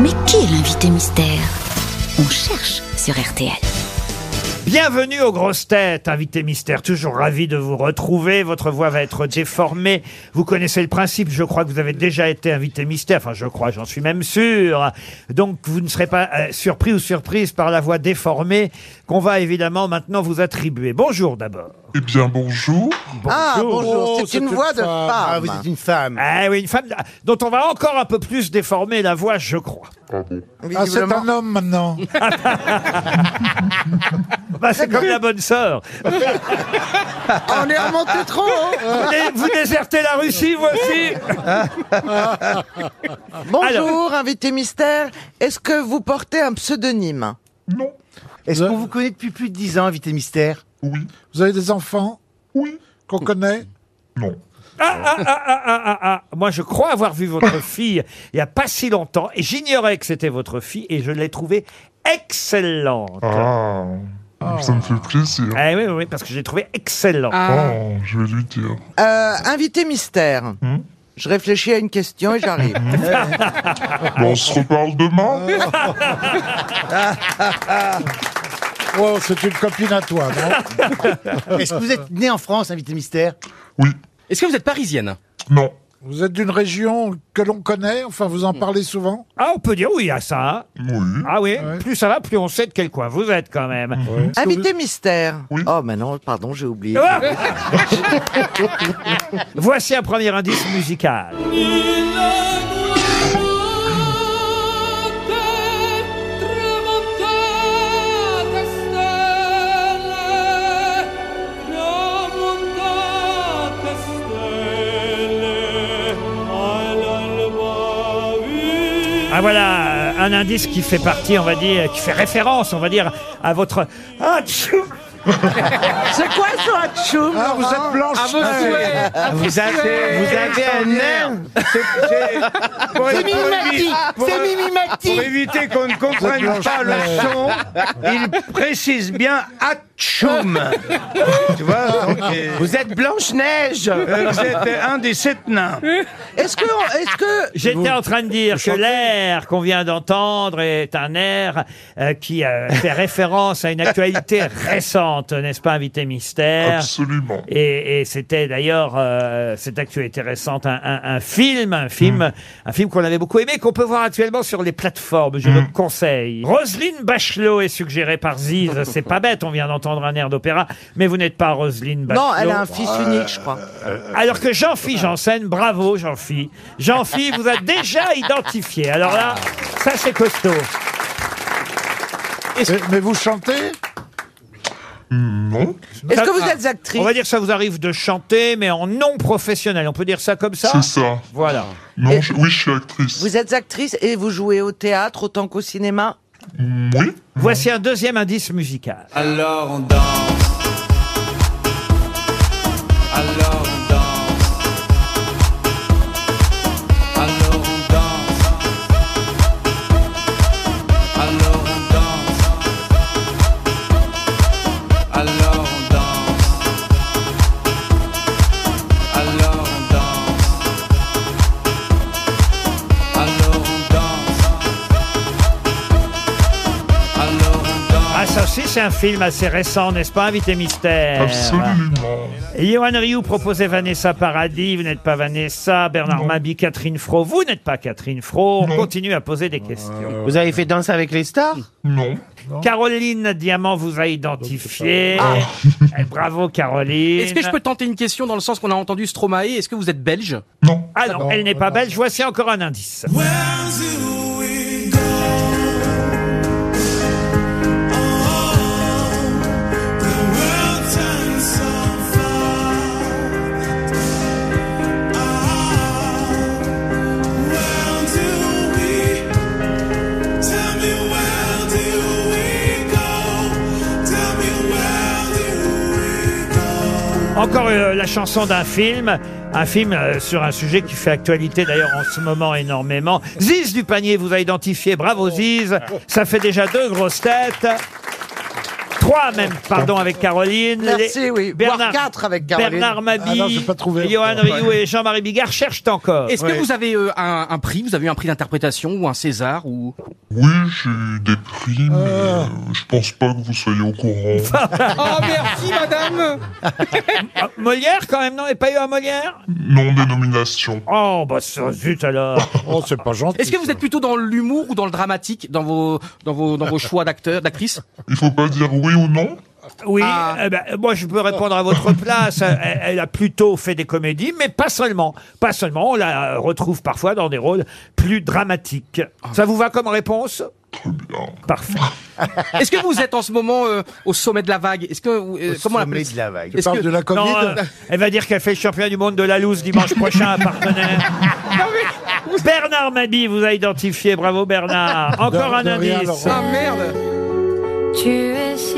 Mais qui est l'invité mystère? On cherche sur RTL. Bienvenue aux grosses têtes, invité mystère. Toujours ravi de vous retrouver. Votre voix va être déformée. Vous connaissez le principe. Je crois que vous avez déjà été invité mystère. Enfin, je crois, j'en suis même sûr. Donc, vous ne serez pas euh, surpris ou surprise par la voix déformée qu'on va évidemment maintenant vous attribuer. Bonjour d'abord. Eh bien, bonjour. Ah, bonjour, Oh, c'est une voix de femme. Ah, vous êtes une femme. Ah oui, une femme dont on va encore un peu plus déformer la voix, je crois. Ah Ah, c'est un homme maintenant. Bah, c'est comme la bonne sœur. Ah, On est remonté trop haut. Vous dé- Vous désertez la Russie, vous aussi Bonjour, invité mystère. Est-ce que vous portez un pseudonyme? Non. Est-ce qu'on vous connaît depuis plus de 10 ans, invité mystère? Oui. Vous avez des enfants? Oui. qu'on connaît? Non. Ah, ah, ah, ah, ah, ah, ah. Moi, je crois avoir vu votre fille il n'y a pas si longtemps, et j'ignorais que c'était votre fille, et je l'ai trouvée excellente. Ah. Ça me fait plaisir. Ah oui, oui, parce que je l'ai trouvée excellente. Oh, je vais lui dire. euh, Invité mystère. Hmm? Je réfléchis à une question et j'arrive. Bon, on se reparle demain Oh, c'est une copine à toi, non Est-ce que vous êtes né en France, invité mystère? Oui. Est-ce que vous êtes parisienne? Non. Vous êtes d'une région que l'on connaît Enfin, vous en parlez souvent Ah, on peut dire oui à ça. hein. Oui. Ah oui, Ouais. plus ça va, plus on sait de quel coin vous êtes quand même. invité mystère. Oui. Oh, mais non, pardon, j'ai oublié. Ah Voici un premier indice musical. Un indice qui fait partie, on va dire, qui fait référence, on va dire, à votre... Ah, C'est quoi ce hatchoum Ah, vous êtes blanche vous avez, vous avez un air. C'est. C'est. Pour éviter qu'on ne comprenne pas le son, il précise bien Hatchoum. tu vois donc, euh, Vous êtes Blanche Neige. euh, Vous êtes un des sept nains. Est-ce que, est-ce que, J'étais en train de dire que l'air qu'on vient d'entendre est un air euh, qui euh, fait référence à une actualité récente, n'est-ce pas, invité mystère Absolument. et, et c'était d'ailleurs euh, cette actualité récente un, un- un film, un film, un film qu'on avait beaucoup aimé, qu'on peut voir actuellement sur les plateformes. Je le conseille. Roselyne Bachelot est suggérée par Ziz. C'est pas bête, on vient d'entendre un air d'opéra, mais vous n'êtes pas Roselyne Bachelot. non, elle a un fils unique, je crois. Alors que Jean-Phi Janssen, bravo Jean-Phi. Jean-Phi vous a déjà identifié. Alors là, ça c'est costaud. Mais, mais vous chantez? Non. Est-ce que vous êtes actrice On va dire que ça vous arrive de chanter, mais en non professionnel. On peut dire ça comme ça C'est ça. Voilà. Non, Et- je- oui, je suis actrice. Vous êtes actrice et vous jouez au théâtre autant qu'au cinéma? Oui. Voici un deuxième indice musical. Alors on danse. Ah, un film assez récent, n'est-ce pas, Invité Mystère Absolument. Johan Rioux proposait Vanessa Paradis, vous n'êtes pas Vanessa, Bernard. Mabi, Catherine Fro, vous n'êtes pas Catherine Fro, on Non. continue à poser des questions. Vous avez fait Danse avec les stars Non. Caroline Diamant vous a identifié. Eh, Bravo Caroline. Est-ce que je peux tenter une question dans le sens qu'on a entendu Stromae? Est-ce que vous êtes belge? Non. Ah non, elle n'est pas belge, voici encore un indice. Where Encore euh, la chanson d'un film, un film euh, sur un sujet qui fait actualité d'ailleurs en ce moment énormément. Ziz du panier vous a identifié, bravo Ziz, ça fait déjà deux grosses têtes. Trois même, pardon, avec Caroline. Merci, Les- oui. Voire quatre avec Caroline. Bernard Ah Mabie, non, j'ai pas trouvé. Johan Ouais. Rioux et Jean-Marie Bigard cherchent encore. Est-ce que vous avez euh, un, un prix? Vous avez eu un prix d'interprétation ou un César ou? Oui, j'ai eu des prix, mais euh, je pense pas que vous soyez au courant. Oh merci madame Ah, Molière quand même, non? Il n'y a pas eu un Molière? Non dénomination. Oh, bah ça, zut alors. Oh, c'est pas gentil. Est-ce que vous êtes plutôt dans l'humour ou dans le dramatique dans vos dans vos dans vos choix d'acteurs d'actrices Il faut pas dire oui ou non Oui, Ah. eh ben, moi je peux répondre à votre place. Elle, elle a plutôt fait des comédies, mais pas seulement. Pas seulement, on la retrouve parfois dans des rôles plus dramatiques. Ça vous va comme réponse Très bien. Parfait. Est-ce que vous êtes en ce moment euh, au sommet de la vague? Est-ce que vous- euh, comment on appelle de la vague. Tu Est-ce parles que- de la Covid Non, euh, elle va dire qu'elle fait le championnat du monde de la loose dimanche prochain à partenaire. Bernard Mabie vous a identifié, bravo Bernard. Encore un de rien, indice. Laurent. Ah merde Tu es si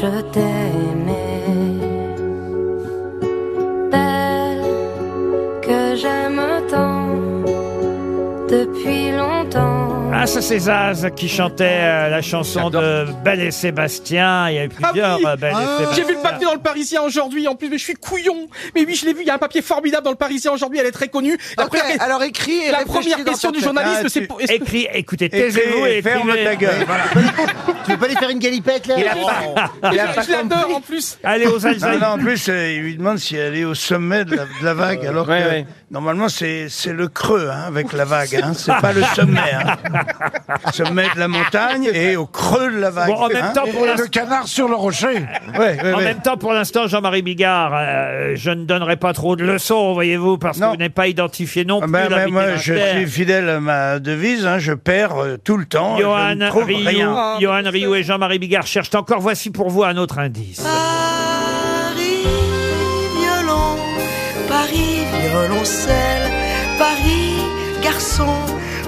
je t'aimais. Belle que j'aime tant Ah, ça c'est Zaz qui chantait euh, la chanson de Belle et Sébastien. Il y a eu plusieurs oui. euh, Belle et Ah. Sébastien. J'ai vu le papier dans le Parisien aujourd'hui, en plus, mais je suis couillon. Mais oui, je l'ai vu, il y a un papier formidable dans le Parisien aujourd'hui, elle est très connue. La Ok, première, alors écris et la réfléchis première dans question ta du tête. journalisme, Ah, c'est tu- pour- est-ce que- Écris, écoutez, taisez-vous et ferme écrivez. ta gueule. Tu veux pas lui faire une galipette, là Il a pas, il a pas je l'adore en plus. Allez aux Ah Alzheimer. non, en plus, euh, il lui demande si elle est au sommet de la, de la vague, alors Ouais, que ouais. normalement c'est c'est le creux hein, avec la vague, hein, c'est pas le sommet. Hein. Sommet de la montagne et au creux de la vague. Bon, en même hein. temps, Et pour l'instant. canard sur le rocher. Ouais, ouais, En ouais. même temps, pour l'instant, Jean-Marie Bigard, euh, je ne donnerai pas trop de leçons, voyez-vous, parce que Non. vous n'êtes pas identifié non Ah plus. ben, ben, l'invité moi, je mystère. suis fidèle à ma devise, hein, je perds euh, tout le temps. je Johan ne trouve Rioux, rien. Johan Rioux et Jean-Marie Bigard cherchent encore. Voici pour vous un autre indice. Paris, violon, Paris, violoncelle, Paris, garçon,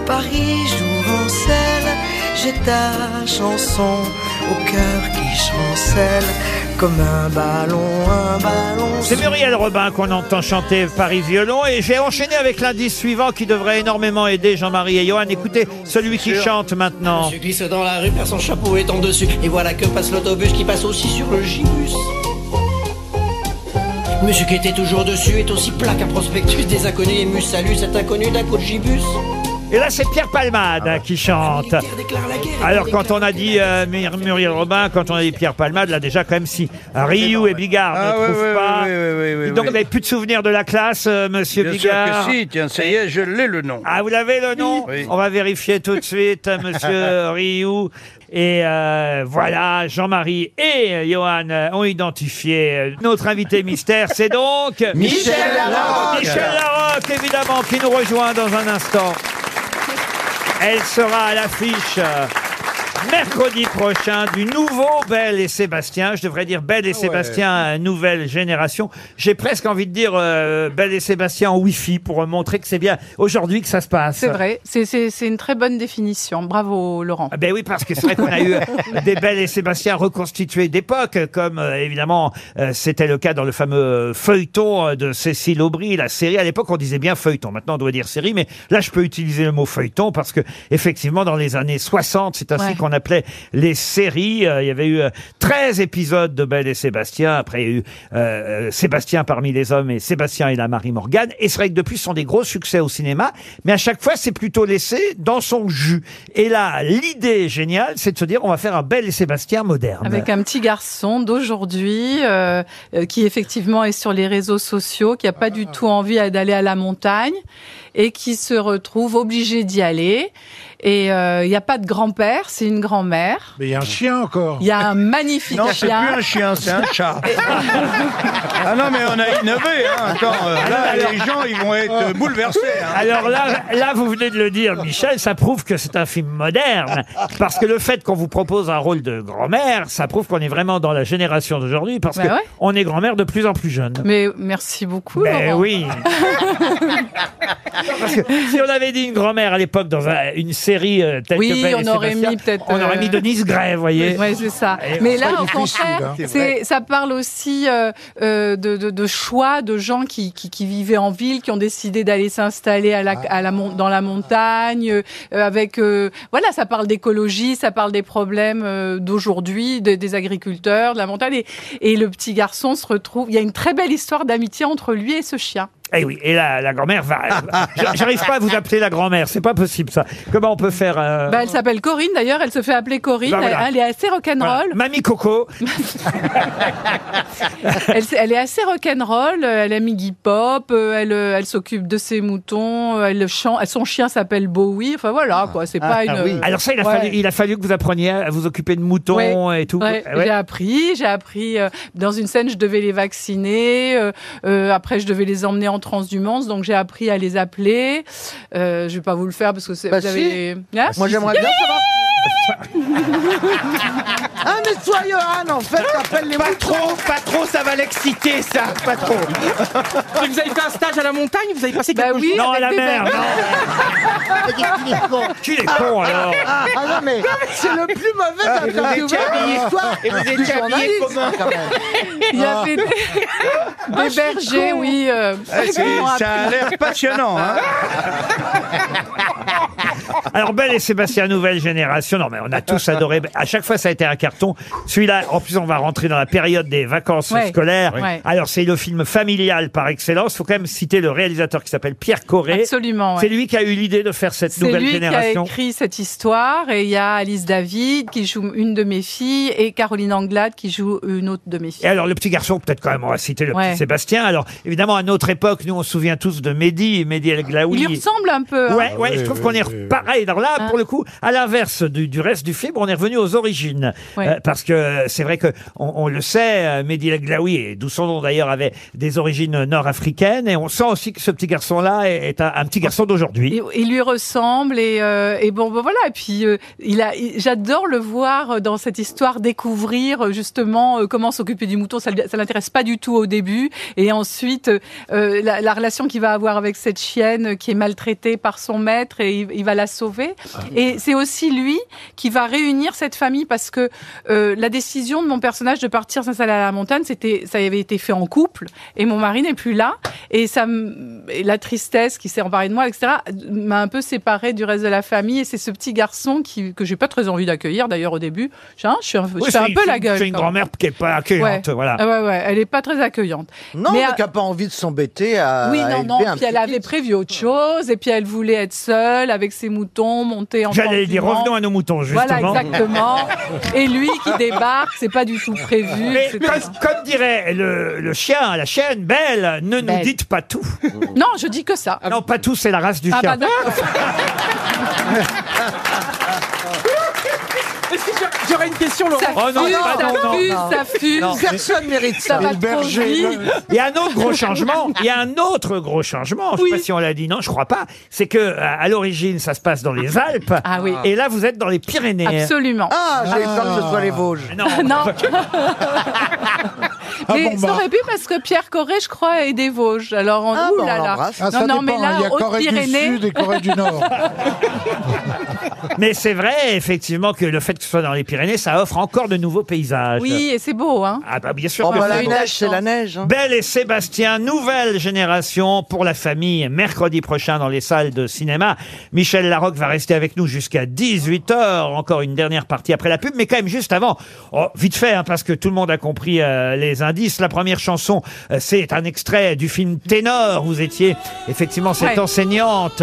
Paris, jouvencelle, j'ai ta chanson au cœur qui chancelle comme un ballon, un ballon. C'est Muriel Robin qu'on entend chanter Paris Violon et j'ai enchaîné avec l'indice suivant qui devrait énormément aider Jean-Marie et Johan. Écoutez, celui qui chante maintenant. Monsieur glisse dans la rue, perd son chapeau et tombe dessus. Et voilà que passe l'autobus qui passe aussi sur le gibus. Monsieur qui était toujours dessus est aussi plat qu'un prospectus. Des inconnus émus salut cet inconnu d'un coup de gibus. Et là, c'est Pierre Palmade qui chante. Militaire déclare la guerre. Alors, quand on a dit euh, Mur- Muriel Robin, quand on a dit Pierre Palmade, là, déjà, quand même, si Ryu et Bigard Ah, ne ouais, trouvent ouais, pas. ouais, ouais, ouais, ouais, Donc, ouais. vous n'avez plus de souvenirs de la classe, euh, monsieur Bien sûr Bigard que si, tiens, ça y est, je l'ai le nom. Ah, vous l'avez le nom Oui. On va vérifier tout de suite, monsieur Rioux. Et euh, voilà, Jean-Marie et euh, Johan euh, ont identifié euh, notre invité mystère. C'est donc Michel Larocque. Michel Larocque, évidemment, qui nous rejoint dans un instant. Elle sera à l'affiche mercredi prochain du nouveau Belle et Sébastien. Je devrais dire Belle et Sébastien, euh, nouvelle génération. J'ai presque envie de dire euh, Belle et Sébastien en Wi-Fi pour euh, montrer que c'est bien aujourd'hui que ça se passe. C'est vrai, c'est- c'est c'est une très bonne définition. Bravo Laurent. Ah Ben oui, parce que c'est vrai qu'on a eu euh, des Belles et Sébastien reconstitués d'époque, comme euh, évidemment euh, c'était le cas dans le fameux feuilleton euh, de Cécile Aubry, la série. À l'époque, on disait bien feuilleton. Maintenant, on doit dire série, mais là, je peux utiliser le mot feuilleton parce que effectivement, dans les années 60, c'est ainsi Ouais. qu'on appelait les séries. Euh, il y avait eu euh, 13 épisodes de Belle et Sébastien. Après, il y a eu euh, euh, Sébastien parmi les hommes et Sébastien et la Marie Morgane. Et c'est vrai que depuis, ce sont des gros succès au cinéma. Mais à chaque fois, c'est plutôt laissé dans son jus. Et là, l'idée géniale, c'est de se dire, on va faire un Belle et Sébastien moderne. Avec un petit garçon d'aujourd'hui euh, euh, qui effectivement est sur les réseaux sociaux, qui a pas du tout envie d'aller à la montagne et qui se retrouve obligé d'y aller. Et euh, il n'y a pas de grand-père, c'est une grand-mère. Mais il y a un chien encore. Il y a un magnifique Non, c'est chien. plus un chien, c'est un chat. ah non, mais on a innové. Hein. Attends, euh, là, les gens, ils vont être euh, bouleversés. hein. Alors là, là, vous venez de le dire, Michel, ça prouve que c'est un film moderne. Parce que le fait qu'on vous propose un rôle de grand-mère, ça prouve qu'on est vraiment dans la génération d'aujourd'hui. Parce Bah que ouais. on est grand-mère de plus en plus jeune. Mais merci beaucoup. Laurent. oui. Parce que si on avait dit une grand-mère à l'époque dans un- une série euh, telle que Oui, Belle et on aurait Sébastien, mis peut-être on aurait euh, mis Denise Gray, vous voyez. Ouais, c'est ça. Et Mais là, pas au difficile, contraire, hein. C'est ça parle aussi euh, euh, de, de, de choix de gens qui, qui, qui vivaient en ville, qui ont décidé d'aller s'installer à la, à la, mon- dans la montagne, euh, avec euh, voilà, ça parle d'écologie, ça parle des problèmes euh, d'aujourd'hui, de- des agriculteurs, de la montagne, et, et le petit garçon se retrouve. Il y a une très belle histoire d'amitié entre lui et ce chien. Eh oui, et la, la grand-mère va. J'a- J'arrive pas à vous appeler la grand-mère, c'est pas possible ça. Comment on peut faire euh, Bah, elle s'appelle Corinne d'ailleurs, elle se fait appeler Corinne, Bah, voilà. elle, elle est assez rock'n'roll. voilà. Mamie Coco. elle, elle est assez rock'n'roll, euh, elle aime Iggy Pop, euh, elle, euh, elle s'occupe de ses moutons, euh, elle chante, son chien s'appelle Bowie, enfin voilà quoi, c'est pas une... Alors ça, il a, Ouais. fallu, il a fallu que vous appreniez à vous occuper de moutons Ouais. et tout. Ouais, ouais. J'ai appris, j'ai appris. euh, dans une scène, je devais les vacciner. euh, euh, après, je devais les emmener en transhumance, donc j'ai appris à les appeler. Euh, je vais pas vous le faire parce que c'est. Bah vous avez... Hein Moi, j'aimerais bien savoir. ah, mais toi, Johan, en fait, t'appelles les Pas moutons. trop, pas trop, ça va l'exciter, ça. Pas trop. Vous avez fait un stage à la montagne, vous avez passé Bah quelques oui, jours. Non, à la mer, bébés. non. Qui est con alors Ah, ah non, mais c'est le plus mauvais Ah, vous intervieweur étiez de habillé- l'histoire et vous du étiez habillé journalisme, comment quand même. Il y avait des, des bergers, oui. euh, Ah, qui a appris. l'air passionnant. Hein Alors Belle et Sébastien, nouvelle génération. Non mais on a tous adoré. À chaque fois ça a été un carton. Celui-là, en plus on va rentrer dans la période des vacances Ouais. scolaires. Ouais. Alors c'est le film familial par excellence. Faut quand même citer le réalisateur qui s'appelle Pierre Corré. Absolument. ouais. C'est lui qui a eu l'idée de faire cette C'est nouvelle lui génération. qui a écrit cette histoire et il y a Alice David qui joue une de mes filles et Caroline Anglade qui joue une autre de mes filles. Et alors le petit garçon, peut-être quand même on va citer le Ouais. petit Sébastien. Alors évidemment à notre époque, nous on se souvient tous de Mehdi, Mehdi El Glaoui. Il lui ressemble un peu. hein. Ouais, ouais, je trouve qu'on est pareil. Alors là, pour le coup, à l'inverse du, du reste du film, on est revenu aux origines. Ouais. Euh, parce que c'est vrai que on, on le sait, euh, Mehdi El Glaoui, et d'où son nom d'ailleurs, avait des origines nord-africaines. Et on sent aussi que ce petit garçon-là est, est un, un petit garçon d'aujourd'hui. Il, il lui ressemble et, euh, et bon, bon, voilà et puis euh, il a il- j'adore le voir dans cette histoire découvrir justement comment s'occuper du mouton ça, ça l'intéresse pas du tout au début et ensuite la, la relation qu'il va avoir avec cette chienne qui est maltraitée par son maître et il, il va la sauver et c'est aussi lui qui va réunir cette famille parce que euh, la décision de mon personnage de partir s'installer à la montagne c'était ça avait été fait en couple et mon mari n'est plus là et ça et la tristesse qui s'est emparée de moi etc m'a un peu séparée du reste de la famille et c'est ce petit garçon qui que j'ai pas très envie d'accueillir d'ailleurs au début Hein, je suis un, je Oui, fais un peu la gueule C'est une grand-mère qui est pas accueillante, Ouais. voilà. Ah ouais, ouais, elle est pas très accueillante. Non, Mais qui n'a pas envie de s'embêter à. oui, non, non. Puis elle avait prévu autre chose, et puis elle voulait être seule avec ses moutons, monter en J'allais dire, revenons à nos moutons, justement. Voilà, exactement. et lui qui débarque, c'est pas du tout prévu. Mais etc. comme, comme dirait le, le chien, la chienne, Belle, ne nous Belle. dites pas tout. Non, je dis que ça. Non, pas tout, c'est la race du Ah chien. bah d'accord. J'aurais une question, Laurent Ça Oh non, fuse, non, ça non, non, fuse, non. ça fuse. Non. Personne mérite Ça va trop vite. Il y a un autre gros changement. Il y a un autre gros changement. Je sais Oui. pas si on l'a dit. Non, je crois pas. C'est que à à l'origine, ça se passe dans les Alpes. Ah oui. Et là, vous êtes dans les Pyrénées. Absolument. Ah, j'ai peur que ce soit les Vosges. Non. Non. mais bon, ça bah. aurait pu parce que Pierre Corré, je crois, est des Vosges. Alors, on, Ah, ouh bah, on là là. l'embrasse. Ah, ça non, non, mais dépend, là, il y a Corée du. Sud et Corée du Nord. Mais c'est vrai, effectivement, que le fait que ce soit dans les Pyrénées, ça offre encore de nouveaux paysages. Oui, et c'est beau, hein. Ah bah bien sûr. Oh, que bah, c'est la beau. neige, c'est la neige. hein. Belle et Sébastien, nouvelle génération pour la famille, mercredi prochain dans les salles de cinéma. Michel Larocque va rester avec nous jusqu'à 18h, encore une dernière partie après la pub, mais quand même juste avant, oh, vite fait, hein, parce que tout le monde a compris euh, les indices. La première chanson, euh, c'est un extrait du film Ténor. Vous étiez effectivement cette Ouais. enseignante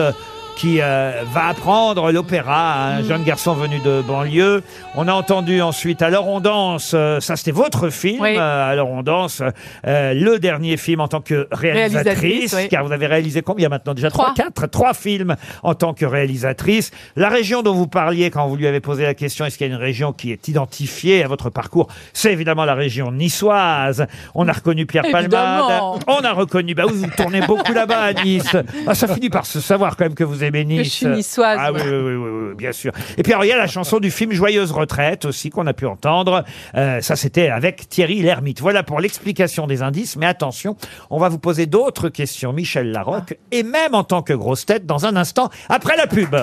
qui euh, va apprendre l'opéra à un jeune garçon venu de banlieue. On a entendu ensuite Alors on danse, euh, ça c'était votre film, Oui. euh, Alors on danse, euh, le dernier film en tant que réalisatrice, Réalisatrice, oui. car vous avez réalisé combien maintenant déjà? Trois. Trois, quatre, trois films en tant que réalisatrice. La région dont vous parliez quand vous lui avez posé la question, est-ce qu'il y a une région qui est identifiée à votre parcours? C'est évidemment la région niçoise. On a reconnu Pierre Palmade, Évidemment. on a reconnu, bah oui, vous tournez beaucoup là-bas à Nice. Ah, ça finit par se savoir quand même que vous je suis niçoise, Ah oui, ouais. oui, oui, oui, oui, bien sûr. Et puis alors, il y a la chanson du film Joyeuse retraite aussi qu'on a pu entendre. Euh, ça, c'était avec Thierry Lhermitte. Voilà pour l'explication des indices. Mais attention, on va vous poser d'autres questions, Michel Larocque, et même en tant que grosse tête, dans un instant, après la pub.